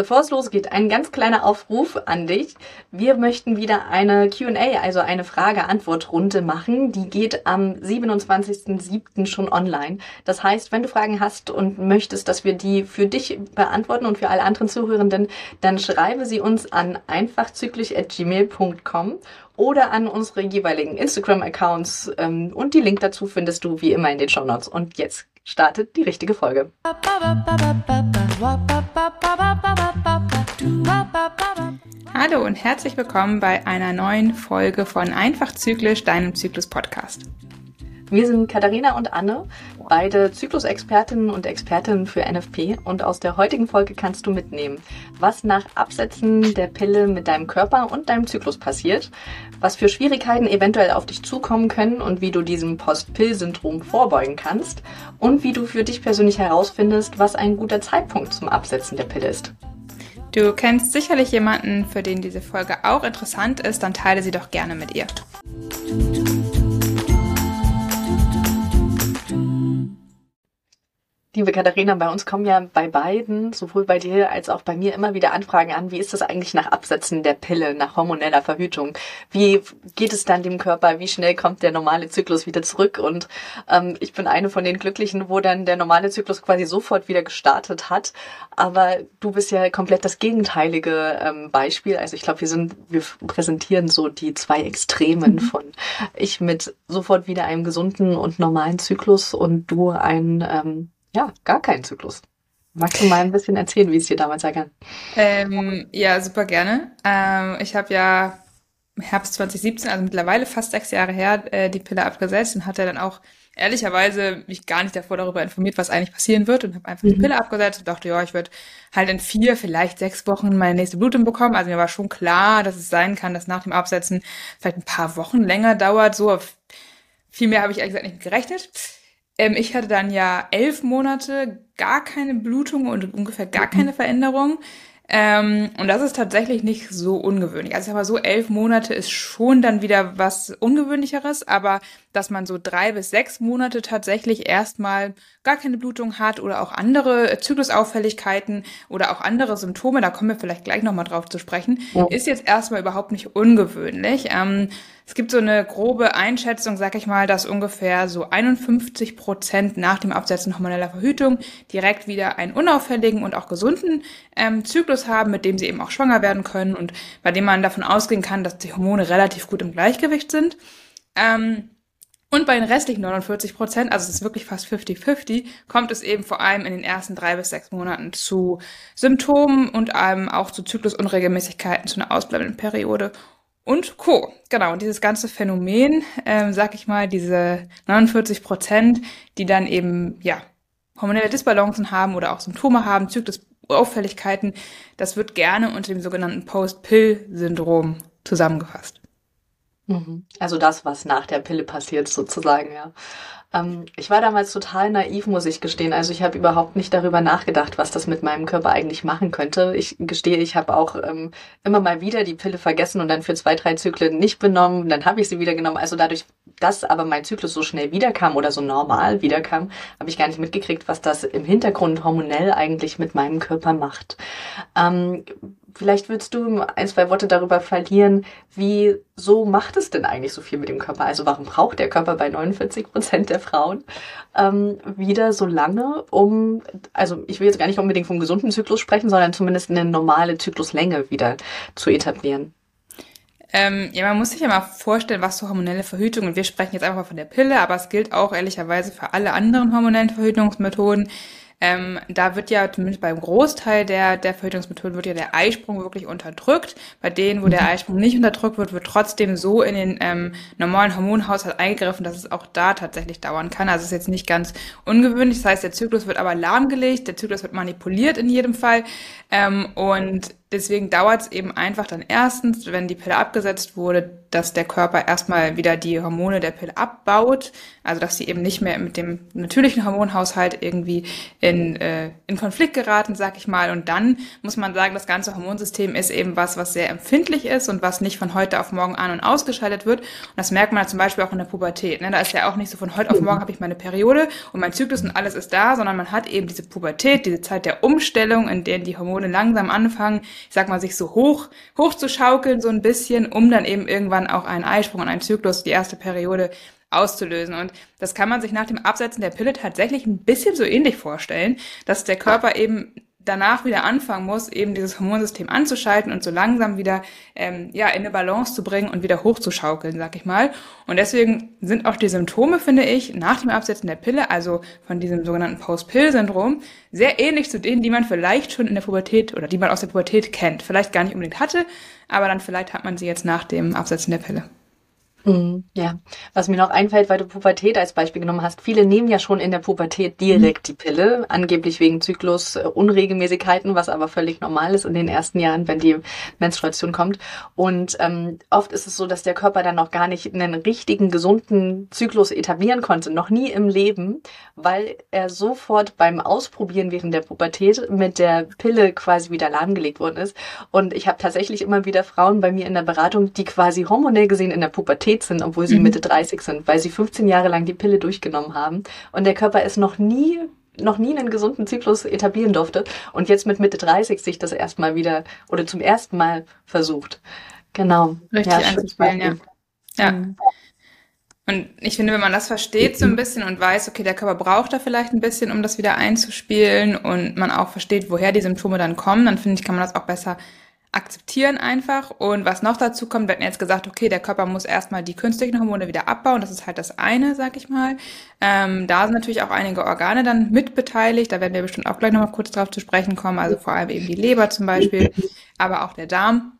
Bevor es losgeht, ein ganz kleiner Aufruf an dich. Wir möchten wieder eine QA, also eine Frage-Antwort-Runde machen. Die geht am 27.07. schon online. Das heißt, wenn du Fragen hast und möchtest, dass wir die für dich beantworten und für alle anderen Zuhörenden, dann schreibe sie uns an einfachzyklisch.gmail.com oder an unsere jeweiligen Instagram-Accounts. Ähm, und die Link dazu findest du wie immer in den Show Notes. Und jetzt startet die richtige Folge. Hallo und herzlich willkommen bei einer neuen Folge von Einfach Zyklisch, deinem Zyklus-Podcast. Wir sind Katharina und Anne, beide Zyklusexpertinnen und Expertinnen für NFP und aus der heutigen Folge kannst du mitnehmen, was nach Absetzen der Pille mit deinem Körper und deinem Zyklus passiert, was für Schwierigkeiten eventuell auf dich zukommen können und wie du diesem Post-Pill-Syndrom vorbeugen kannst und wie du für dich persönlich herausfindest, was ein guter Zeitpunkt zum Absetzen der Pille ist. Du kennst sicherlich jemanden, für den diese Folge auch interessant ist, dann teile sie doch gerne mit ihr. Liebe Katharina, bei uns kommen ja bei beiden, sowohl bei dir als auch bei mir, immer wieder Anfragen an, wie ist das eigentlich nach Absetzen der Pille, nach hormoneller Verhütung? Wie geht es dann dem Körper? Wie schnell kommt der normale Zyklus wieder zurück? Und ähm, ich bin eine von den Glücklichen, wo dann der normale Zyklus quasi sofort wieder gestartet hat. Aber du bist ja komplett das gegenteilige ähm, Beispiel. Also ich glaube, wir sind, wir präsentieren so die zwei Extremen mhm. von ich mit sofort wieder einem gesunden und normalen Zyklus und du ein ähm, ja, gar keinen Zyklus. Magst du mal ein bisschen erzählen, wie es dir damals ergangen? Ähm, ja, super gerne. Ähm, ich habe ja im Herbst 2017, also mittlerweile fast sechs Jahre her, äh, die Pille abgesetzt und hatte dann auch ehrlicherweise mich gar nicht davor darüber informiert, was eigentlich passieren wird und habe einfach mhm. die Pille abgesetzt und dachte, ja, ich würde halt in vier, vielleicht sechs Wochen meine nächste Blutung bekommen. Also mir war schon klar, dass es sein kann, dass nach dem Absetzen vielleicht ein paar Wochen länger dauert. So viel mehr habe ich ehrlich gesagt nicht gerechnet. Ähm, ich hatte dann ja elf Monate gar keine Blutung und ungefähr gar mhm. keine Veränderung. Ähm, und das ist tatsächlich nicht so ungewöhnlich. Also ich mal so, elf Monate ist schon dann wieder was Ungewöhnlicheres, aber dass man so drei bis sechs Monate tatsächlich erstmal gar keine Blutung hat oder auch andere Zyklusauffälligkeiten oder auch andere Symptome, da kommen wir vielleicht gleich nochmal drauf zu sprechen, ja. ist jetzt erstmal überhaupt nicht ungewöhnlich. Ähm, es gibt so eine grobe Einschätzung, sag ich mal, dass ungefähr so 51 Prozent nach dem Absetzen hormoneller Verhütung direkt wieder einen unauffälligen und auch gesunden ähm, Zyklus haben, mit dem sie eben auch schwanger werden können und bei dem man davon ausgehen kann, dass die Hormone relativ gut im Gleichgewicht sind. Ähm, und bei den restlichen 49 Prozent, also es ist wirklich fast 50-50, kommt es eben vor allem in den ersten drei bis sechs Monaten zu Symptomen und ähm, auch zu Zyklusunregelmäßigkeiten, zu einer ausbleibenden Periode und Co. Genau, und dieses ganze Phänomen, ähm, sag ich mal, diese 49 Prozent, die dann eben, ja, hormonelle Disbalancen haben oder auch Symptome haben, Zyklusauffälligkeiten, das wird gerne unter dem sogenannten Post-Pill-Syndrom zusammengefasst. Mhm. Also das, was nach der Pille passiert, sozusagen, ja. Ähm, ich war damals total naiv, muss ich gestehen. Also ich habe überhaupt nicht darüber nachgedacht, was das mit meinem Körper eigentlich machen könnte. Ich gestehe, ich habe auch ähm, immer mal wieder die Pille vergessen und dann für zwei, drei Zyklen nicht benommen. Dann habe ich sie wieder genommen. Also dadurch, dass aber mein Zyklus so schnell wiederkam oder so normal wiederkam, habe ich gar nicht mitgekriegt, was das im Hintergrund hormonell eigentlich mit meinem Körper macht. Ähm, Vielleicht würdest du ein, zwei Worte darüber verlieren, wie so macht es denn eigentlich so viel mit dem Körper? Also warum braucht der Körper bei 49 Prozent der Frauen ähm, wieder so lange, um, also ich will jetzt gar nicht unbedingt vom gesunden Zyklus sprechen, sondern zumindest eine normale Zykluslänge wieder zu etablieren? Ähm, ja, man muss sich ja mal vorstellen, was so hormonelle Verhütung, und wir sprechen jetzt einfach von der Pille, aber es gilt auch ehrlicherweise für alle anderen hormonellen Verhütungsmethoden, ähm, da wird ja zumindest beim Großteil der, der Verhütungsmethoden wird ja der Eisprung wirklich unterdrückt. Bei denen, wo der mhm. Eisprung nicht unterdrückt wird, wird trotzdem so in den ähm, normalen Hormonhaushalt eingegriffen, dass es auch da tatsächlich dauern kann. Also es ist jetzt nicht ganz ungewöhnlich. Das heißt, der Zyklus wird aber lahmgelegt, der Zyklus wird manipuliert in jedem Fall. Ähm, und deswegen dauert es eben einfach dann erstens, wenn die Pille abgesetzt wurde, dass der Körper erstmal wieder die Hormone der Pille abbaut, also dass sie eben nicht mehr mit dem natürlichen Hormonhaushalt irgendwie in, äh, in Konflikt geraten, sag ich mal. Und dann muss man sagen, das ganze Hormonsystem ist eben was, was sehr empfindlich ist und was nicht von heute auf morgen an- und ausgeschaltet wird. Und das merkt man zum Beispiel auch in der Pubertät. Ne? Da ist ja auch nicht so von heute auf morgen habe ich meine Periode und mein Zyklus und alles ist da, sondern man hat eben diese Pubertät, diese Zeit der Umstellung, in der die Hormone langsam anfangen, ich sag mal, sich so hoch, hoch zu schaukeln, so ein bisschen, um dann eben irgendwann auch einen Eisprung und einen Zyklus, die erste Periode auszulösen. Und das kann man sich nach dem Absetzen der Pille tatsächlich ein bisschen so ähnlich vorstellen, dass der Körper eben danach wieder anfangen muss, eben dieses Hormonsystem anzuschalten und so langsam wieder ähm, ja in eine Balance zu bringen und wieder hochzuschaukeln, sag ich mal. Und deswegen sind auch die Symptome, finde ich, nach dem Absetzen der Pille, also von diesem sogenannten Post-Pill-Syndrom, sehr ähnlich zu denen, die man vielleicht schon in der Pubertät oder die man aus der Pubertät kennt. Vielleicht gar nicht unbedingt hatte, aber dann vielleicht hat man sie jetzt nach dem Absetzen der Pille. Mhm, ja, was mir noch einfällt, weil du Pubertät als Beispiel genommen hast. Viele nehmen ja schon in der Pubertät direkt die Pille, angeblich wegen Zyklus äh, was aber völlig normal ist in den ersten Jahren, wenn die Menstruation kommt. Und ähm, oft ist es so, dass der Körper dann noch gar nicht einen richtigen, gesunden Zyklus etablieren konnte, noch nie im Leben, weil er sofort beim Ausprobieren während der Pubertät mit der Pille quasi wieder lahmgelegt worden ist. Und ich habe tatsächlich immer wieder Frauen bei mir in der Beratung, die quasi hormonell gesehen in der Pubertät Pubertät sind, obwohl sie mhm. Mitte 30 sind, weil sie 15 Jahre lang die Pille durchgenommen haben und der Körper es noch nie noch nie einen gesunden Zyklus etablieren durfte und jetzt mit Mitte 30 sich das erstmal wieder oder zum ersten Mal versucht. Genau. Richtig ja, einzuspielen, ja. Ja. Mhm. Und ich finde, wenn man das versteht so ein bisschen und weiß, okay, der Körper braucht da vielleicht ein bisschen, um das wieder einzuspielen und man auch versteht, woher die Symptome dann kommen, dann finde ich, kann man das auch besser akzeptieren einfach. Und was noch dazu kommt, wir hatten jetzt gesagt, okay, der Körper muss erstmal die künstlichen Hormone wieder abbauen. Das ist halt das eine, sag ich mal. Ähm, da sind natürlich auch einige Organe dann mitbeteiligt. Da werden wir bestimmt auch gleich nochmal kurz drauf zu sprechen kommen. Also vor allem eben die Leber zum Beispiel, aber auch der Darm.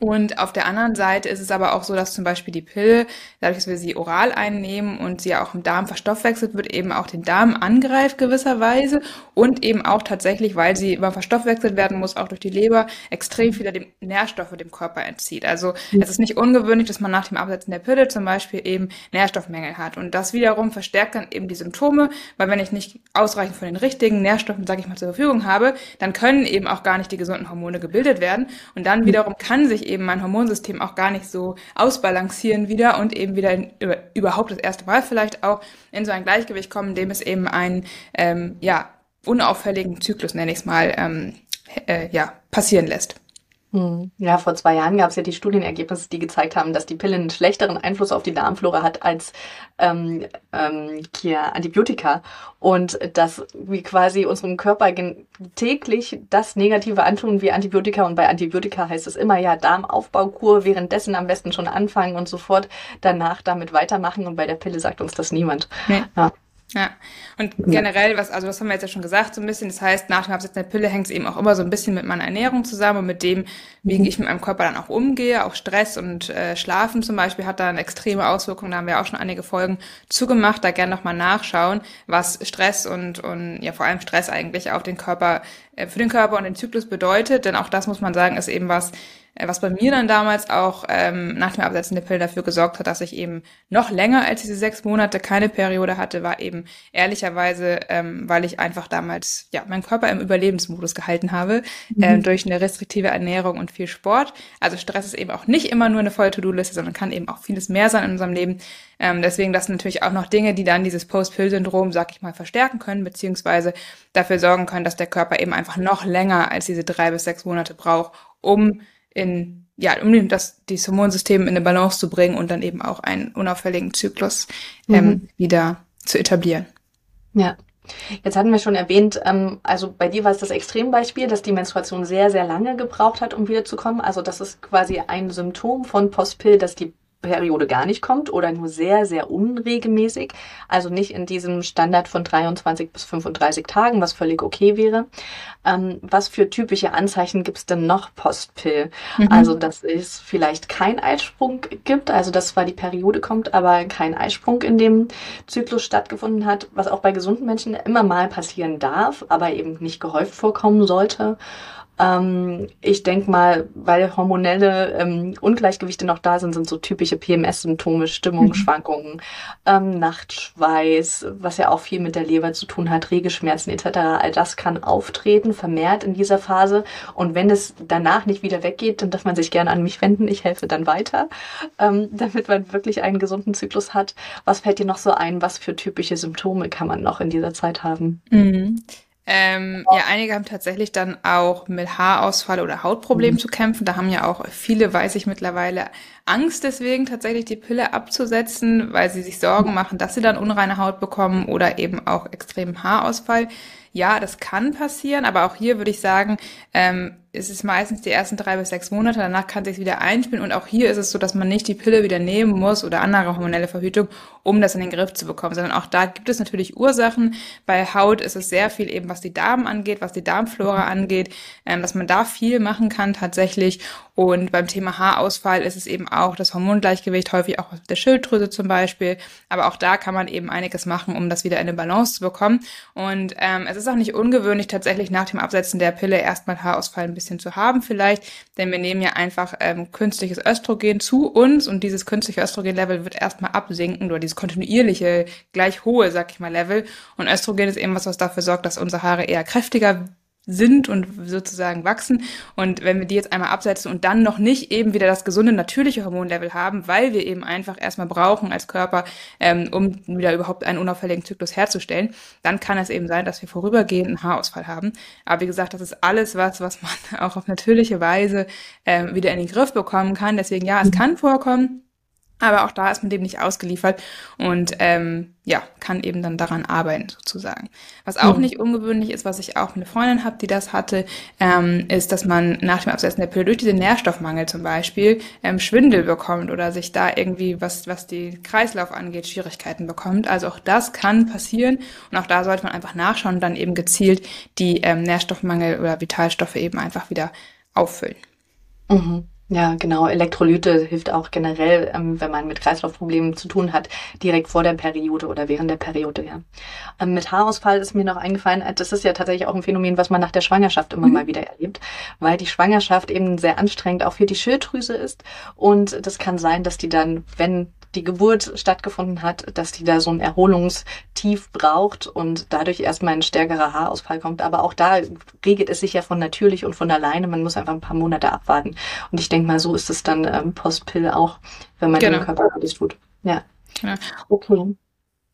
Und auf der anderen Seite ist es aber auch so, dass zum Beispiel die Pille, dadurch, dass wir sie oral einnehmen und sie auch im Darm verstoffwechselt wird, eben auch den Darm angreift gewisserweise und eben auch tatsächlich, weil sie immer verstoffwechselt werden muss, auch durch die Leber, extrem viele Nährstoffe dem Körper entzieht. Also es ist nicht ungewöhnlich, dass man nach dem Absetzen der Pille zum Beispiel eben Nährstoffmängel hat. Und das wiederum verstärkt dann eben die Symptome, weil wenn ich nicht ausreichend von den richtigen Nährstoffen, sage ich mal, zur Verfügung habe, dann können eben auch gar nicht die gesunden Hormone gebildet werden. Und dann wiederum kann sich eben mein Hormonsystem auch gar nicht so ausbalancieren wieder und eben wieder in, über, überhaupt das erste Mal vielleicht auch in so ein Gleichgewicht kommen, in dem es eben einen ähm, ja unauffälligen Zyklus nenne ich es mal ähm, äh, ja passieren lässt. Hm. Ja, vor zwei Jahren gab es ja die Studienergebnisse, die gezeigt haben, dass die Pille einen schlechteren Einfluss auf die Darmflora hat als ähm, ähm, hier Antibiotika und dass wir quasi unserem Körper täglich das Negative antun wie Antibiotika und bei Antibiotika heißt es immer ja Darmaufbaukur, währenddessen am besten schon anfangen und sofort danach damit weitermachen und bei der Pille sagt uns das niemand. Nee. Ja. Ja, und generell, was, also das haben wir jetzt ja schon gesagt, so ein bisschen, das heißt, nach dem Absetzen der Pille hängt es eben auch immer so ein bisschen mit meiner Ernährung zusammen und mit dem, wie mhm. ich mit meinem Körper dann auch umgehe. Auch Stress und äh, Schlafen zum Beispiel hat da eine extreme Auswirkung. Da haben wir auch schon einige Folgen zugemacht. Da gerne nochmal nachschauen, was Stress und, und ja vor allem Stress eigentlich auf den Körper, äh, für den Körper und den Zyklus bedeutet. Denn auch das muss man sagen, ist eben was, was bei mir dann damals auch ähm, nach dem Absetzen der Pille dafür gesorgt hat, dass ich eben noch länger als diese sechs Monate keine Periode hatte, war eben ehrlicherweise, ähm, weil ich einfach damals ja meinen Körper im Überlebensmodus gehalten habe mhm. äh, durch eine restriktive Ernährung und viel Sport. Also Stress ist eben auch nicht immer nur eine volle To-Do-Liste, sondern kann eben auch vieles mehr sein in unserem Leben. Ähm, deswegen das sind natürlich auch noch Dinge, die dann dieses Post-Pill-Syndrom, sag ich mal, verstärken können, beziehungsweise dafür sorgen können, dass der Körper eben einfach noch länger als diese drei bis sechs Monate braucht, um in, ja, um das, das Hormonsystem in eine Balance zu bringen und dann eben auch einen unauffälligen Zyklus ähm, mhm. wieder zu etablieren. Ja. Jetzt hatten wir schon erwähnt, ähm, also bei dir war es das Extrembeispiel, dass die Menstruation sehr, sehr lange gebraucht hat, um wiederzukommen. Also das ist quasi ein Symptom von Postpill, dass die Periode gar nicht kommt oder nur sehr, sehr unregelmäßig. Also nicht in diesem Standard von 23 bis 35 Tagen, was völlig okay wäre. Ähm, was für typische Anzeichen gibt es denn noch Postpill? Mhm. Also, dass es vielleicht kein Eisprung gibt, also dass zwar die Periode kommt, aber kein Eisprung in dem Zyklus stattgefunden hat, was auch bei gesunden Menschen immer mal passieren darf, aber eben nicht gehäuft vorkommen sollte Ähm, ich denke mal, weil hormonelle ähm, Ungleichgewichte noch da sind, sind so typische PMS-Symptome, Stimmungsschwankungen, mhm. ähm, Nachtschweiß, was ja auch viel mit der Leber zu tun hat, Regelschmerzen etc. All das kann auftreten, vermehrt in dieser Phase. Und wenn es danach nicht wieder weggeht, dann darf man sich gerne an mich wenden. Ich helfe dann weiter, ähm, damit man wirklich einen gesunden Zyklus hat. Was fällt dir noch so ein? Was für typische Symptome kann man noch in dieser Zeit haben? Mhm. Ähm, ja, einige haben tatsächlich dann auch mit Haarausfall oder Hautproblemen mhm. zu kämpfen. Da haben ja auch viele, weiß ich mittlerweile, Angst deswegen tatsächlich die Pille abzusetzen, weil sie sich Sorgen machen, dass sie dann unreine Haut bekommen oder eben auch extremen Haarausfall. Ja, das kann passieren, aber auch hier würde ich sagen, ähm, es ist meistens die ersten drei bis sechs Monate, danach kann sich wieder einspielen und auch hier ist es so, dass man nicht die Pille wieder nehmen muss oder andere hormonelle Verhütung, um das in den Griff zu bekommen, sondern auch da gibt es natürlich Ursachen. Bei Haut ist es sehr viel eben, was die Darm angeht, was die Darmflora angeht, ähm, dass man da viel machen kann tatsächlich und beim Thema Haarausfall ist es eben auch das Hormongleichgewicht, häufig auch der Schilddrüse zum Beispiel. Aber auch da kann man eben einiges machen, um das wieder in eine Balance zu bekommen. Und ähm, es ist auch nicht ungewöhnlich, tatsächlich nach dem Absetzen der Pille erstmal Haarausfall ein bisschen zu haben vielleicht. Denn wir nehmen ja einfach ähm, künstliches Östrogen zu uns und dieses künstliche Östrogen-Level wird erstmal absinken oder dieses kontinuierliche, gleich hohe, sag ich mal, Level. Und Östrogen ist eben was, was dafür sorgt, dass unsere Haare eher kräftiger sind und sozusagen wachsen. Und wenn wir die jetzt einmal absetzen und dann noch nicht eben wieder das gesunde, natürliche Hormonlevel haben, weil wir eben einfach erstmal brauchen als Körper, ähm, um wieder überhaupt einen unauffälligen Zyklus herzustellen, dann kann es eben sein, dass wir vorübergehend einen Haarausfall haben. Aber wie gesagt, das ist alles was, was man auch auf natürliche Weise ähm, wieder in den Griff bekommen kann. Deswegen ja, es kann vorkommen. Aber auch da ist man dem nicht ausgeliefert und ähm, ja, kann eben dann daran arbeiten sozusagen. Was auch mhm. nicht ungewöhnlich ist, was ich auch eine Freundin habe, die das hatte, ähm, ist, dass man nach dem Absetzen der Pille durch diesen Nährstoffmangel zum Beispiel ähm, Schwindel bekommt oder sich da irgendwie, was, was die Kreislauf angeht, Schwierigkeiten bekommt. Also auch das kann passieren und auch da sollte man einfach nachschauen und dann eben gezielt die ähm, Nährstoffmangel oder Vitalstoffe eben einfach wieder auffüllen. Mhm. Ja, genau. Elektrolyte hilft auch generell, ähm, wenn man mit Kreislaufproblemen zu tun hat, direkt vor der Periode oder während der Periode, ja. Ähm, mit Haarausfall ist mir noch eingefallen, äh, das ist ja tatsächlich auch ein Phänomen, was man nach der Schwangerschaft immer mhm. mal wieder erlebt, weil die Schwangerschaft eben sehr anstrengend auch für die Schilddrüse ist und das kann sein, dass die dann, wenn die Geburt stattgefunden hat, dass die da so ein Erholungstief braucht und dadurch erstmal ein stärkerer Haarausfall kommt. Aber auch da regelt es sich ja von natürlich und von alleine. Man muss einfach ein paar Monate abwarten. Und ich denke mal, so ist es dann ähm, Postpill auch, wenn man genau. dem Körper alles tut. Ja. Genau. Okay.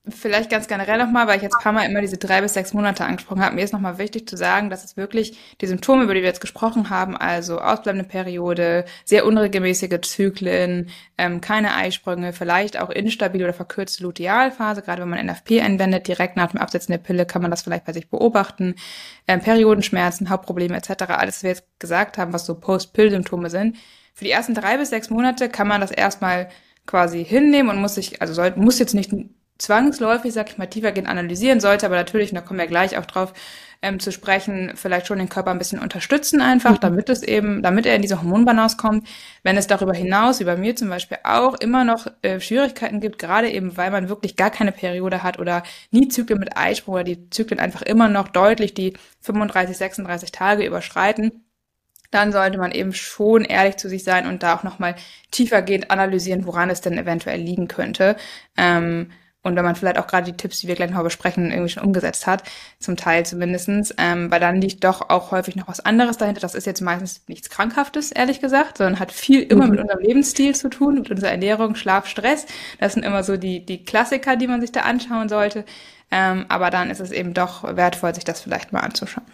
Vielleicht ganz generell nochmal, weil ich jetzt ein paar Mal immer diese drei bis sechs Monate angesprochen habe. Mir ist nochmal wichtig zu sagen, dass es wirklich die Symptome, über die wir jetzt gesprochen haben, also ausbleibende Periode, sehr unregelmäßige Zyklen, ähm, keine Eisprünge, vielleicht auch instabile oder verkürzte Lutealphase, gerade wenn man NFP anwendet, direkt nach dem Absetzen der Pille kann man das vielleicht bei sich beobachten, ähm, Periodenschmerzen, Hauptprobleme etc., alles, was wir jetzt gesagt haben, was so Post-Pill-Symptome sind. Für die ersten drei bis sechs Monate kann man das erstmal quasi hinnehmen und muss sich, also soll, muss jetzt nicht zwangsläufig, sag ich mal, tiefergehend analysieren sollte, aber natürlich, und da kommen wir gleich auch drauf ähm, zu sprechen, vielleicht schon den Körper ein bisschen unterstützen einfach, mhm. damit es eben, damit er in diese Hormonbalance kommt. Wenn es darüber hinaus, wie bei mir zum Beispiel auch, immer noch äh, Schwierigkeiten gibt, gerade eben, weil man wirklich gar keine Periode hat oder nie Zyklen mit Eisprung oder die Zyklen einfach immer noch deutlich die 35, 36 Tage überschreiten, dann sollte man eben schon ehrlich zu sich sein und da auch nochmal tiefergehend analysieren, woran es denn eventuell liegen könnte. Ähm, und wenn man vielleicht auch gerade die Tipps, die wir gleich noch besprechen, irgendwie schon umgesetzt hat, zum Teil zumindestens, ähm, weil dann liegt doch auch häufig noch was anderes dahinter. Das ist jetzt meistens nichts Krankhaftes, ehrlich gesagt, sondern hat viel immer mhm. mit unserem Lebensstil zu tun, mit unserer Ernährung, Schlaf, Stress. Das sind immer so die, die Klassiker, die man sich da anschauen sollte. Ähm, aber dann ist es eben doch wertvoll, sich das vielleicht mal anzuschauen.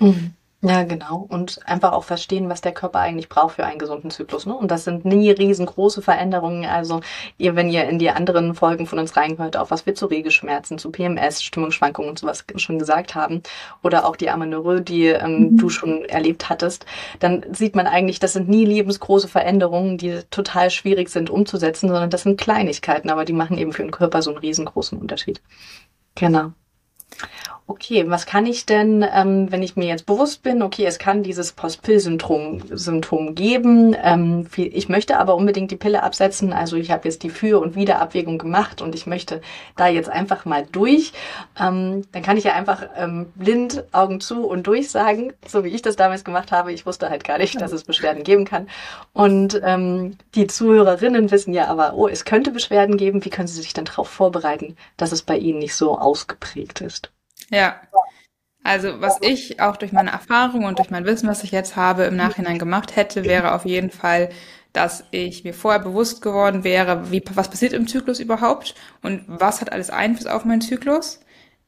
Mhm. Ja, genau. Und einfach auch verstehen, was der Körper eigentlich braucht für einen gesunden Zyklus. Ne? Und das sind nie riesengroße Veränderungen. Also ihr, wenn ihr in die anderen Folgen von uns reingehört, auch was wir zu Regelschmerzen, zu PMS, Stimmungsschwankungen und sowas schon gesagt haben, oder auch die Amenorrhoe, die ähm, mhm. du schon erlebt hattest, dann sieht man eigentlich, das sind nie lebensgroße Veränderungen, die total schwierig sind umzusetzen, sondern das sind Kleinigkeiten, aber die machen eben für den Körper so einen riesengroßen Unterschied. Genau. Okay, was kann ich denn, ähm, wenn ich mir jetzt bewusst bin, okay, es kann dieses Post-Pill-Syndrom Symptom geben, ähm, ich möchte aber unbedingt die Pille absetzen, also ich habe jetzt die Für- und Wiederabwägung gemacht und ich möchte da jetzt einfach mal durch, ähm, dann kann ich ja einfach ähm, blind Augen zu und durch sagen, so wie ich das damals gemacht habe. Ich wusste halt gar nicht, dass es Beschwerden geben kann. Und ähm, die Zuhörerinnen wissen ja aber, oh, es könnte Beschwerden geben. Wie können sie sich dann darauf vorbereiten, dass es bei ihnen nicht so ausgeprägt ist? Ja. Also was ich auch durch meine Erfahrung und durch mein Wissen, was ich jetzt habe, im Nachhinein gemacht hätte, wäre auf jeden Fall, dass ich mir vorher bewusst geworden wäre, wie, was passiert im Zyklus überhaupt und was hat alles Einfluss auf meinen Zyklus.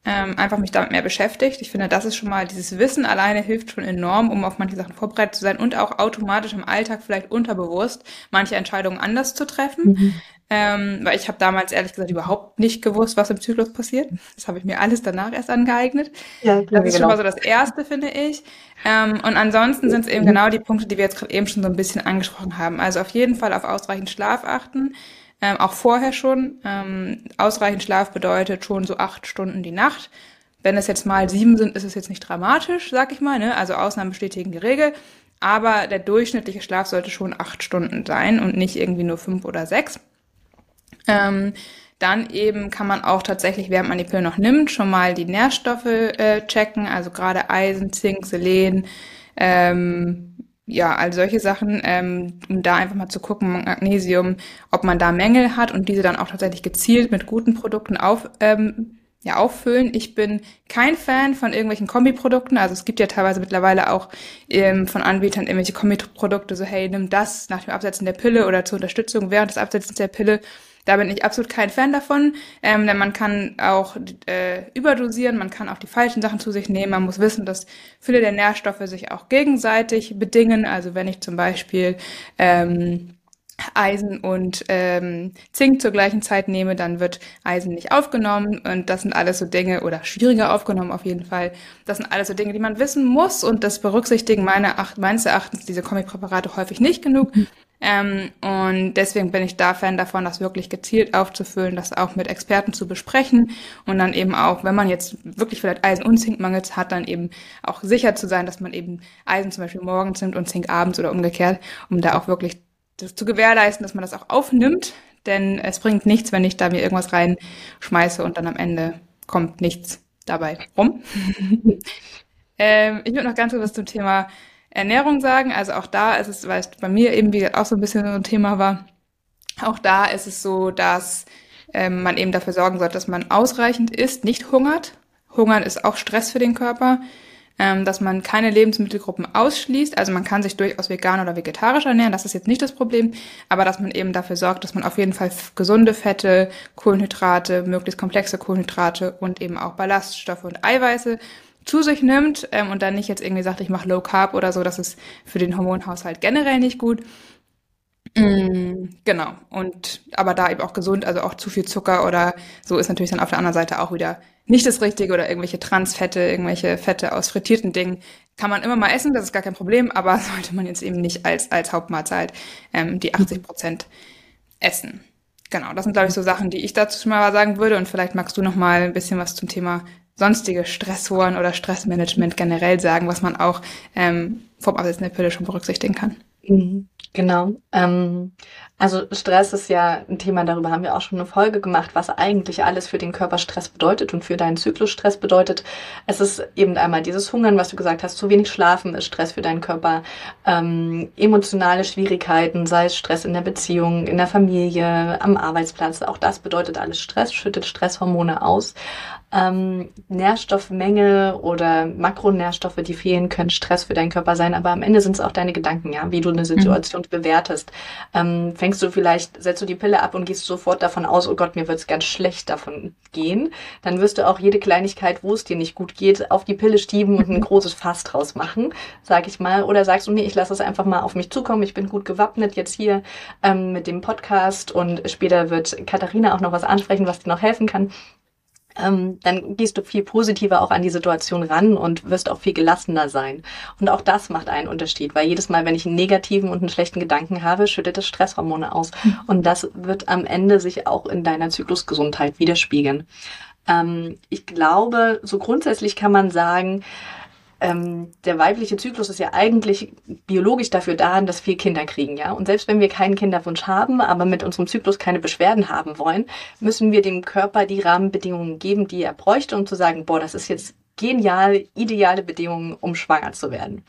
Ähm, einfach mich damit mehr beschäftigt. Ich finde, das ist schon mal, dieses Wissen alleine hilft schon enorm, um auf manche Sachen vorbereitet zu sein und auch automatisch im Alltag vielleicht unterbewusst manche Entscheidungen anders zu treffen. Mhm. Ähm, weil ich habe damals ehrlich gesagt überhaupt nicht gewusst, was im Zyklus passiert. Das habe ich mir alles danach erst angeeignet. Ja, das ist genau. schon mal so das Erste, finde ich. Ähm, und ansonsten sind es eben genau die Punkte, die wir jetzt gerade eben schon so ein bisschen angesprochen haben. Also auf jeden Fall auf ausreichend Schlaf achten. Ähm, auch vorher schon. Ähm, ausreichend Schlaf bedeutet schon so acht Stunden die Nacht. Wenn es jetzt mal sieben sind, ist es jetzt nicht dramatisch, sag ich mal. Ne? Also Ausnahmen bestätigen die Regel. Aber der durchschnittliche Schlaf sollte schon acht Stunden sein und nicht irgendwie nur fünf oder sechs. Ähm, dann eben kann man auch tatsächlich, während man die Pille noch nimmt, schon mal die Nährstoffe äh, checken, also gerade Eisen, Zink, Selen, ähm, ja, all solche Sachen, ähm, um da einfach mal zu gucken, Magnesium, ob man da Mängel hat und diese dann auch tatsächlich gezielt mit guten Produkten auf, ähm, ja, auffüllen. Ich bin kein Fan von irgendwelchen Kombiprodukten. Also es gibt ja teilweise mittlerweile auch ähm, von Anbietern irgendwelche Kombiprodukte, so hey, nimm das nach dem Absetzen der Pille oder zur Unterstützung während des Absetzens der Pille. Da bin ich absolut kein Fan davon, ähm, denn man kann auch äh, überdosieren, man kann auch die falschen Sachen zu sich nehmen. Man muss wissen, dass viele der Nährstoffe sich auch gegenseitig bedingen. Also wenn ich zum Beispiel ähm, Eisen und ähm, Zink zur gleichen Zeit nehme, dann wird Eisen nicht aufgenommen und das sind alles so Dinge oder schwieriger aufgenommen auf jeden Fall. Das sind alles so Dinge, die man wissen muss und das berücksichtigen meine, meines Erachtens diese Comic-Präparate häufig nicht genug. Ähm, und deswegen bin ich da Fan davon, das wirklich gezielt aufzufüllen, das auch mit Experten zu besprechen und dann eben auch, wenn man jetzt wirklich vielleicht Eisen- und Zinkmangels hat, dann eben auch sicher zu sein, dass man eben Eisen zum Beispiel morgens nimmt und Zink abends oder umgekehrt, um da auch wirklich das zu gewährleisten, dass man das auch aufnimmt. Denn es bringt nichts, wenn ich da mir irgendwas reinschmeiße und dann am Ende kommt nichts dabei rum. ähm, ich würde noch ganz kurz zum Thema Ernährung sagen. Also auch da ist es, weil es bei mir eben wie auch so ein bisschen so ein Thema war, auch da ist es so, dass ähm, man eben dafür sorgen sollte, dass man ausreichend isst, nicht hungert. Hungern ist auch Stress für den Körper. Ähm, dass man keine Lebensmittelgruppen ausschließt. Also man kann sich durchaus vegan oder vegetarisch ernähren, das ist jetzt nicht das Problem, aber dass man eben dafür sorgt, dass man auf jeden Fall gesunde Fette, Kohlenhydrate, möglichst komplexe Kohlenhydrate und eben auch Ballaststoffe und Eiweiße zu sich nimmt ähm, und dann nicht jetzt irgendwie sagt, ich mache Low Carb oder so, das ist für den Hormonhaushalt generell nicht gut. Mm, genau. Und aber da eben auch gesund, also auch zu viel Zucker oder so ist natürlich dann auf der anderen Seite auch wieder nicht das Richtige oder irgendwelche Transfette, irgendwelche Fette aus frittierten Dingen kann man immer mal essen, das ist gar kein Problem, aber sollte man jetzt eben nicht als als Hauptmahlzeit ähm, die 80 Prozent essen. Genau, das sind glaube ich so Sachen, die ich dazu schon mal sagen würde und vielleicht magst du noch mal ein bisschen was zum Thema sonstige Stressoren oder Stressmanagement generell sagen, was man auch ähm, vom Absetzen der Pille schon berücksichtigen kann. Mhm, genau. Ähm, also Stress ist ja ein Thema, darüber haben wir auch schon eine Folge gemacht, was eigentlich alles für den Körper Stress bedeutet und für deinen Zyklus Stress bedeutet. Es ist eben einmal dieses Hungern, was du gesagt hast, zu wenig Schlafen ist Stress für deinen Körper, ähm, emotionale Schwierigkeiten, sei es Stress in der Beziehung, in der Familie, am Arbeitsplatz, auch das bedeutet alles Stress, schüttet Stresshormone aus ähm, Nährstoffmenge oder Makronährstoffe, die fehlen, können Stress für deinen Körper sein, aber am Ende sind es auch deine Gedanken, ja, wie du eine Situation mhm. bewertest. Ähm, fängst du vielleicht, setzt du die Pille ab und gehst sofort davon aus, oh Gott, mir wird's ganz schlecht davon gehen, dann wirst du auch jede Kleinigkeit, wo es dir nicht gut geht, auf die Pille stieben und ein großes Fass draus machen, sag ich mal. Oder sagst du, nee, ich lasse es einfach mal auf mich zukommen, ich bin gut gewappnet jetzt hier ähm, mit dem Podcast und später wird Katharina auch noch was ansprechen, was dir noch helfen kann ähm, dann gehst du viel positiver auch an die Situation ran und wirst auch viel gelassener sein. Und auch das macht einen Unterschied, weil jedes Mal, wenn ich einen negativen und einen schlechten Gedanken habe, schüttet es Stresshormone aus. Mhm. Und das wird am Ende sich auch in deiner Zyklusgesundheit widerspiegeln. Ähm, ich glaube, so grundsätzlich kann man sagen, ähm, der weibliche Zyklus ist ja eigentlich biologisch dafür da, dass wir Kinder kriegen, ja. Und selbst wenn wir keinen Kinderwunsch haben, aber mit unserem Zyklus keine Beschwerden haben wollen, müssen wir dem Körper die Rahmenbedingungen geben, die er bräuchte, um zu sagen, boah, das ist jetzt genial, ideale Bedingungen, um schwanger zu werden.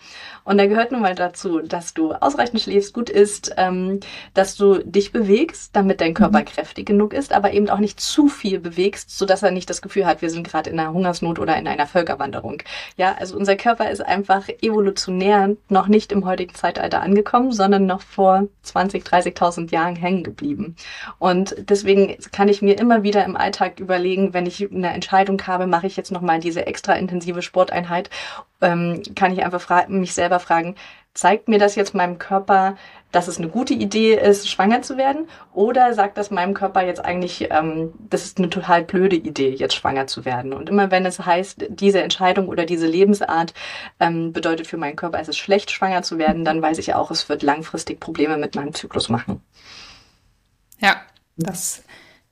Und da gehört nun mal dazu, dass du ausreichend schläfst, gut isst, ähm, dass du dich bewegst, damit dein Körper mhm. kräftig genug ist, aber eben auch nicht zu viel bewegst, sodass er nicht das Gefühl hat, wir sind gerade in einer Hungersnot oder in einer Völkerwanderung. Ja, also unser Körper ist einfach evolutionär noch nicht im heutigen Zeitalter angekommen, sondern noch vor 20, 30.000 Jahren hängen geblieben. Und deswegen kann ich mir immer wieder im Alltag überlegen, wenn ich eine Entscheidung habe, mache ich jetzt nochmal diese extra intensive Sporteinheit, ähm, kann ich einfach mich selber fragen, zeigt mir das jetzt meinem Körper, dass es eine gute Idee ist, schwanger zu werden? Oder sagt das meinem Körper jetzt eigentlich, ähm, das ist eine total blöde Idee, jetzt schwanger zu werden? Und immer wenn es heißt, diese Entscheidung oder diese Lebensart ähm, bedeutet für meinen Körper, es ist schlecht, schwanger zu werden, dann weiß ich auch, es wird langfristig Probleme mit meinem Zyklus machen. Ja, das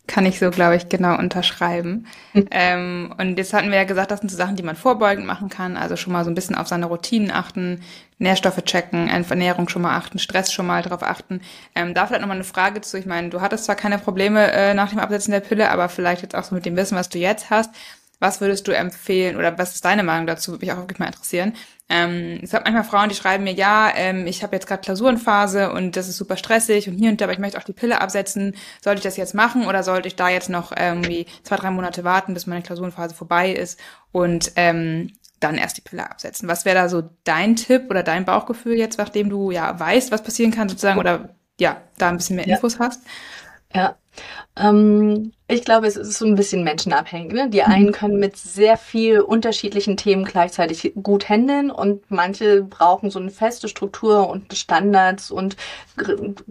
kann ich so, glaube ich, genau unterschreiben. Mhm. Ähm, und jetzt hatten wir ja gesagt, das sind so Sachen, die man vorbeugend machen kann. Also schon mal so ein bisschen auf seine Routinen achten, Nährstoffe checken, Ernährung schon mal achten, Stress schon mal drauf achten. Ähm, da vielleicht nochmal eine Frage zu. Ich meine, du hattest zwar keine Probleme äh, nach dem Absetzen der Pille, aber vielleicht jetzt auch so mit dem Wissen, was du jetzt hast. Was würdest du empfehlen oder was ist deine Meinung dazu? Würde mich auch wirklich mal interessieren. Ähm, es gibt manchmal Frauen, die schreiben mir, ja, ähm, ich habe jetzt gerade Klausurenphase und das ist super stressig und hier und da, aber ich möchte auch die Pille absetzen. Sollte ich das jetzt machen oder sollte ich da jetzt noch irgendwie zwei, drei Monate warten, bis meine Klausurenphase vorbei ist und ähm, dann erst die Pille absetzen? Was wäre da so dein Tipp oder dein Bauchgefühl jetzt, nachdem du ja weißt, was passieren kann sozusagen oder ja, da ein bisschen mehr Infos ja. hast? Ja, ähm, ich glaube, es ist so ein bisschen menschenabhängig. Ne? Die einen mhm. können mit sehr viel unterschiedlichen Themen gleichzeitig gut handeln und manche brauchen so eine feste Struktur und Standards und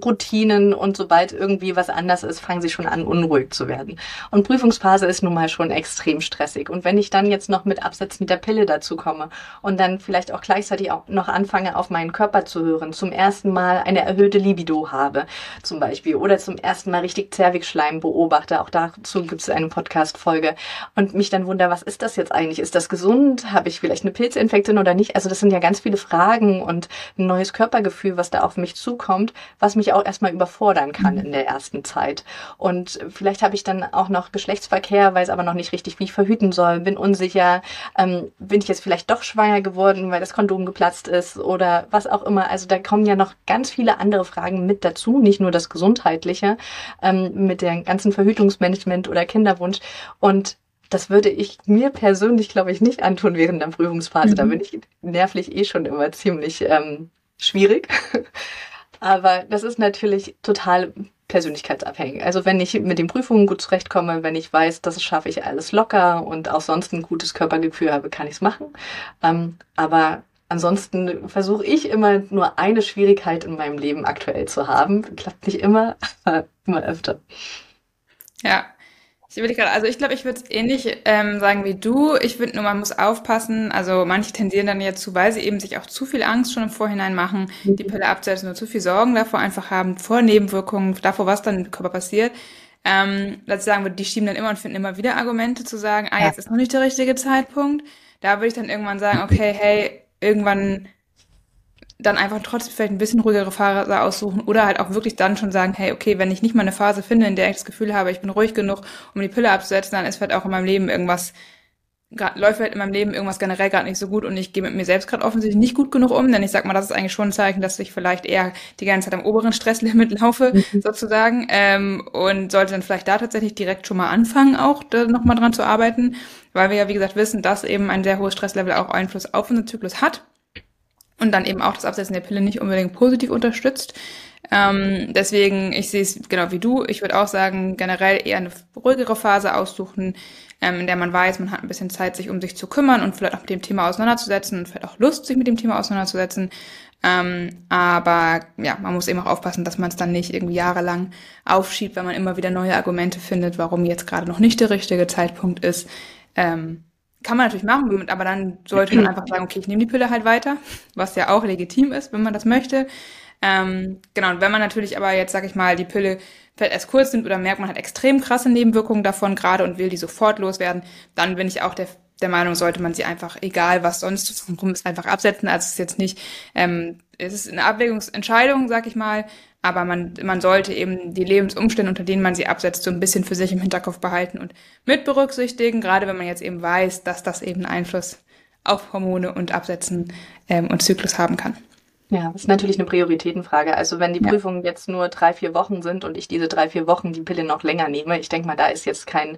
Routinen und sobald irgendwie was anders ist, fangen sie schon an, unruhig zu werden. Und Prüfungsphase ist nun mal schon extrem stressig. Und wenn ich dann jetzt noch mit Absetzen der Pille dazu komme und dann vielleicht auch gleichzeitig auch noch anfange, auf meinen Körper zu hören, zum ersten Mal eine erhöhte Libido habe, zum Beispiel, oder zum ersten Mal richtig Zervixschleim beobachte, auch dazu gibt es eine Podcast-Folge und mich dann wundere, was ist das jetzt eigentlich? Ist das gesund? Habe ich vielleicht eine Pilzinfektion oder nicht? Also das sind ja ganz viele Fragen und ein neues Körpergefühl, was da auf mich zukommt, was mich auch erstmal überfordern kann in der ersten Zeit. Und vielleicht habe ich dann auch noch Geschlechtsverkehr, weiß aber noch nicht richtig, wie ich verhüten soll, bin unsicher, ähm, bin ich jetzt vielleicht doch schwanger geworden, weil das Kondom geplatzt ist oder was auch immer. Also da kommen ja noch ganz viele andere Fragen mit dazu, nicht nur das Gesundheitliche ähm, mit der ganzen Verhütungsmanagement oder Kinderwunsch. Und das würde ich mir persönlich, glaube ich, nicht antun während der Prüfungsphase. Mhm. Da bin ich nervlich eh schon immer ziemlich ähm, schwierig. Aber das ist natürlich total persönlichkeitsabhängig. Also wenn ich mit den Prüfungen gut zurechtkomme, wenn ich weiß, das schaffe ich alles locker und auch sonst ein gutes Körpergefühl habe, kann ich es machen. Ähm, aber ansonsten versuche ich immer nur eine Schwierigkeit in meinem Leben aktuell zu haben. Klappt nicht immer, aber immer öfter. Ja. Ich überlege gerade, also ich glaube, ich würde es ähnlich ähm, sagen wie du. Ich finde nur, man muss aufpassen. Also manche tendieren dann jetzt zu, weil sie eben sich auch zu viel Angst schon im Vorhinein machen, mhm. die Pille abzusetzen und zu viel Sorgen davor einfach haben, vor Nebenwirkungen, davor, was dann im Körper passiert. Ähm, dass ich sagen würde, die schieben dann immer und finden immer wieder Argumente zu sagen, ah, jetzt ist noch nicht der richtige Zeitpunkt. Da würde ich dann irgendwann sagen, okay, hey, irgendwann dann einfach trotzdem vielleicht ein bisschen ruhigere Phase aussuchen oder halt auch wirklich dann schon sagen, hey, okay, wenn ich nicht mal eine Phase finde, in der ich das Gefühl habe, ich bin ruhig genug, um die Pille abzusetzen, dann ist vielleicht auch in meinem Leben irgendwas, läuft halt in meinem Leben irgendwas generell gerade nicht so gut und ich gehe mit mir selbst gerade offensichtlich nicht gut genug um, denn ich sag mal, das ist eigentlich schon ein Zeichen, dass ich vielleicht eher die ganze Zeit am oberen Stresslimit laufe, mhm. sozusagen, ähm, und sollte dann vielleicht da tatsächlich direkt schon mal anfangen, auch da nochmal dran zu arbeiten, weil wir ja, wie gesagt, wissen, dass eben ein sehr hohes Stresslevel auch Einfluss auf unseren Zyklus hat und dann eben auch das Absetzen der Pille nicht unbedingt positiv unterstützt. Ähm, deswegen, ich sehe es genau wie du. Ich würde auch sagen, generell eher eine ruhigere Phase aussuchen, ähm, in der man weiß, man hat ein bisschen Zeit, sich um sich zu kümmern und vielleicht auch mit dem Thema auseinanderzusetzen und vielleicht auch Lust, sich mit dem Thema auseinanderzusetzen. Ähm, aber ja, man muss eben auch aufpassen, dass man es dann nicht irgendwie jahrelang aufschiebt, wenn man immer wieder neue Argumente findet, warum jetzt gerade noch nicht der richtige Zeitpunkt ist. Ähm, kann man natürlich machen, aber dann sollte man einfach sagen, okay, ich nehme die Pille halt weiter, was ja auch legitim ist, wenn man das möchte. Ähm, genau, und wenn man natürlich aber jetzt, sag ich mal, die Pille vielleicht erst kurz nimmt oder merkt, man hat extrem krasse Nebenwirkungen davon gerade und will die sofort loswerden, dann bin ich auch der der Meinung, sollte man sie einfach, egal was sonst rum ist, einfach absetzen. Also es ist jetzt nicht, ähm, es ist eine Abwägungsentscheidung, sag ich mal, aber man, man sollte eben die Lebensumstände, unter denen man sie absetzt, so ein bisschen für sich im Hinterkopf behalten und mit berücksichtigen, gerade wenn man jetzt eben weiß, dass das eben Einfluss auf Hormone und Absetzen ähm, und Zyklus haben kann. Ja, das ist natürlich eine Prioritätenfrage. Also wenn die ja. Prüfungen jetzt nur drei, vier Wochen sind und ich diese drei, vier Wochen die Pille noch länger nehme, ich denke mal, da ist jetzt kein,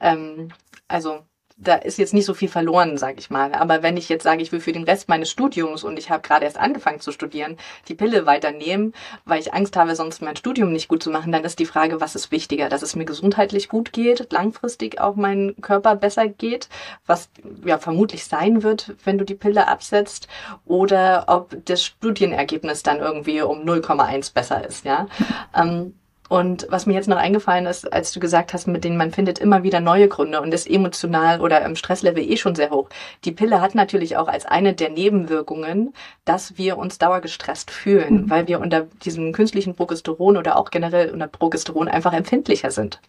ähm, also da ist jetzt nicht so viel verloren, sage ich mal. Aber wenn ich jetzt sage, ich will für den Rest meines Studiums und ich habe gerade erst angefangen zu studieren, die Pille weiternehmen, weil ich Angst habe, sonst mein Studium nicht gut zu machen, dann ist die Frage, was ist wichtiger, dass es mir gesundheitlich gut geht, langfristig auch mein Körper besser geht, was ja vermutlich sein wird, wenn du die Pille absetzt, oder ob das Studienergebnis dann irgendwie um 0,1 besser ist, ja. ähm, und was mir jetzt noch eingefallen ist, als du gesagt hast, mit denen man findet immer wieder neue Gründe und ist emotional oder im Stresslevel eh schon sehr hoch. Die Pille hat natürlich auch als eine der Nebenwirkungen, dass wir uns dauergestresst fühlen, mhm. weil wir unter diesem künstlichen Progesteron oder auch generell unter Progesteron einfach empfindlicher sind.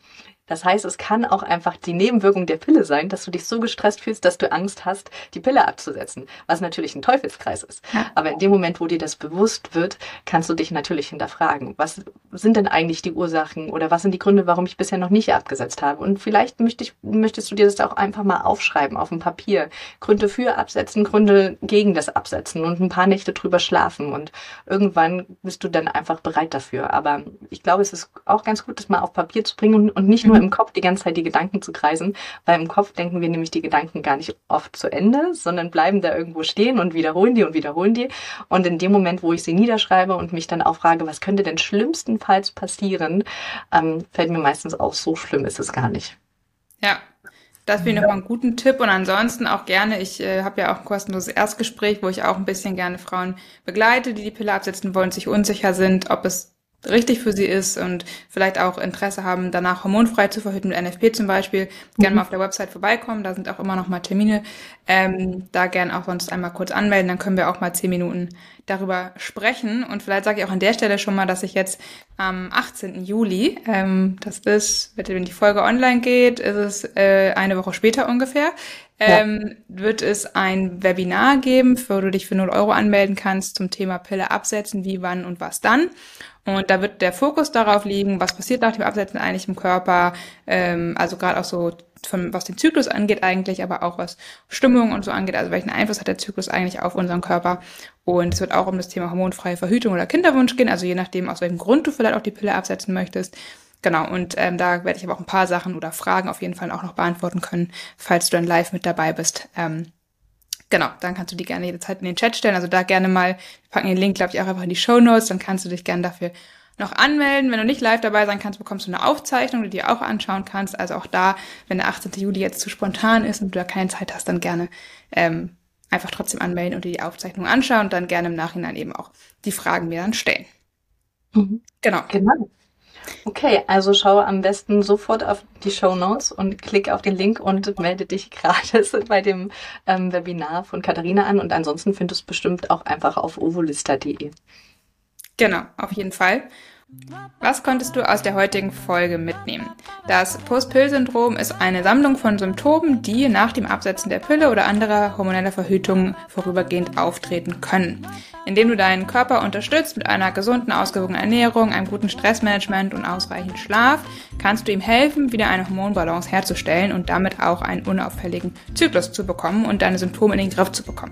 Das heißt, es kann auch einfach die Nebenwirkung der Pille sein, dass du dich so gestresst fühlst, dass du Angst hast, die Pille abzusetzen, was natürlich ein Teufelskreis ist. Aber in dem Moment, wo dir das bewusst wird, kannst du dich natürlich hinterfragen, was sind denn eigentlich die Ursachen oder was sind die Gründe, warum ich bisher noch nicht abgesetzt habe? Und vielleicht möchte ich, möchtest du dir das auch einfach mal aufschreiben auf dem Papier. Gründe für Absetzen, Gründe gegen das Absetzen und ein paar Nächte drüber schlafen und irgendwann bist du dann einfach bereit dafür. Aber ich glaube, es ist auch ganz gut, das mal auf Papier zu bringen und nicht nur nur im Kopf die ganze Zeit die Gedanken zu kreisen, weil im Kopf denken wir nämlich die Gedanken gar nicht oft zu Ende, sondern bleiben da irgendwo stehen und wiederholen die und wiederholen die. Und in dem Moment, wo ich sie niederschreibe und mich dann auch frage, was könnte denn schlimmstenfalls passieren, ähm, fällt mir meistens auf, so schlimm ist es gar nicht. Ja, das finde ich nochmal einen guten Tipp und ansonsten auch gerne, ich äh, habe ja auch ein kostenloses Erstgespräch, wo ich auch ein bisschen gerne Frauen begleite, die die Pille absetzen wollen, sich unsicher sind, ob es richtig für sie ist und vielleicht auch Interesse haben, danach hormonfrei zu verhüten mit NFP zum Beispiel, gerne mhm. mal auf der Website vorbeikommen. Da sind auch immer noch mal Termine. Ähm, da gerne auch sonst einmal kurz anmelden, dann können wir auch mal zehn Minuten darüber sprechen. Und vielleicht sage ich auch an der Stelle schon mal, dass ich jetzt am 18. Juli, ähm, das ist, wenn die Folge online geht, ist es äh, eine Woche später ungefähr, ähm, ja. wird es ein Webinar geben, wo du dich für 0 Euro anmelden kannst zum Thema Pille absetzen, wie, wann und was dann. Und da wird der Fokus darauf liegen, was passiert nach dem Absetzen eigentlich im Körper, ähm, also gerade auch so von, was den Zyklus angeht eigentlich, aber auch was Stimmung und so angeht, also welchen Einfluss hat der Zyklus eigentlich auf unseren Körper. Und es wird auch um das Thema hormonfreie Verhütung oder Kinderwunsch gehen, also je nachdem, aus welchem Grund du vielleicht auch die Pille absetzen möchtest. Genau, und ähm, da werde ich aber auch ein paar Sachen oder Fragen auf jeden Fall auch noch beantworten können, falls du dann live mit dabei bist. Ähm, Genau, dann kannst du die gerne jederzeit in den Chat stellen. Also da gerne mal, wir packen den Link, glaube ich, auch einfach in die Show Notes, dann kannst du dich gerne dafür noch anmelden. Wenn du nicht live dabei sein kannst, bekommst du eine Aufzeichnung, die du dir auch anschauen kannst. Also auch da, wenn der 18. Juli jetzt zu spontan ist und du da keine Zeit hast, dann gerne ähm, einfach trotzdem anmelden und dir die Aufzeichnung anschauen und dann gerne im Nachhinein eben auch die Fragen mir dann stellen. Mhm. Genau. Genau. Okay, also schau am besten sofort auf die Show Notes und klick auf den Link und melde dich gratis bei dem ähm, Webinar von Katharina an. Und ansonsten findest du es bestimmt auch einfach auf ovolista.de. Genau, auf jeden Fall. Was konntest du aus der heutigen Folge mitnehmen? Das Post-Pill-Syndrom ist eine Sammlung von Symptomen, die nach dem Absetzen der Pille oder anderer hormoneller Verhütung vorübergehend auftreten können. Indem du deinen Körper unterstützt mit einer gesunden, ausgewogenen Ernährung, einem guten Stressmanagement und ausreichend Schlaf, kannst du ihm helfen, wieder eine Hormonbalance herzustellen und damit auch einen unauffälligen Zyklus zu bekommen und deine Symptome in den Griff zu bekommen.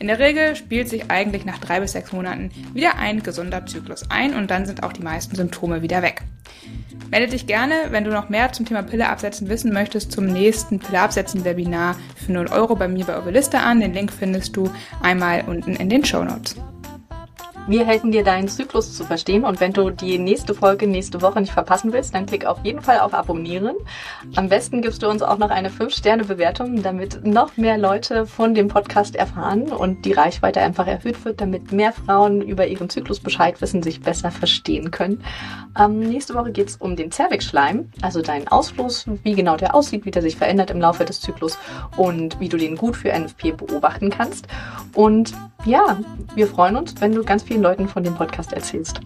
In der Regel spielt sich eigentlich nach drei bis sechs Monaten wieder ein gesunder Zyklus ein und dann sind auch die meisten Symptome wieder weg. Melde dich gerne, wenn du noch mehr zum Thema Pille absetzen wissen möchtest, zum nächsten Pille absetzen Webinar für 0 Euro bei mir bei Ovelista an. Den Link findest du einmal unten in den Show Notes. Wir helfen dir, deinen Zyklus zu verstehen. Und wenn du die nächste Folge nächste Woche nicht verpassen willst, dann klick auf jeden Fall auf Abonnieren. Am besten gibst du uns auch noch eine 5-Sterne-Bewertung, damit noch mehr Leute von dem Podcast erfahren und die Reichweite einfach erhöht wird, damit mehr Frauen über ihren Zyklus Bescheid wissen, sich besser verstehen können. Ähm, nächste Woche geht es um den Zervixschleim, also deinen Ausfluss, wie genau der aussieht, wie der sich verändert im Laufe des Zyklus und wie du den gut für NFP beobachten kannst. Und ja, wir freuen uns, wenn du ganz viel den Leuten von dem Podcast erzählst.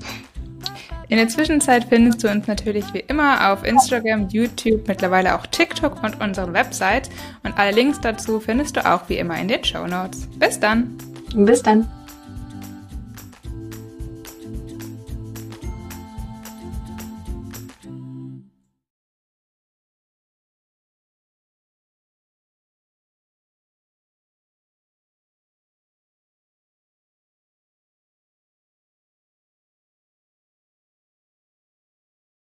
In der Zwischenzeit findest du uns natürlich wie immer auf Instagram, YouTube, mittlerweile auch TikTok und unsere Website. Und alle Links dazu findest du auch wie immer in den Show Notes. Bis dann! Bis dann!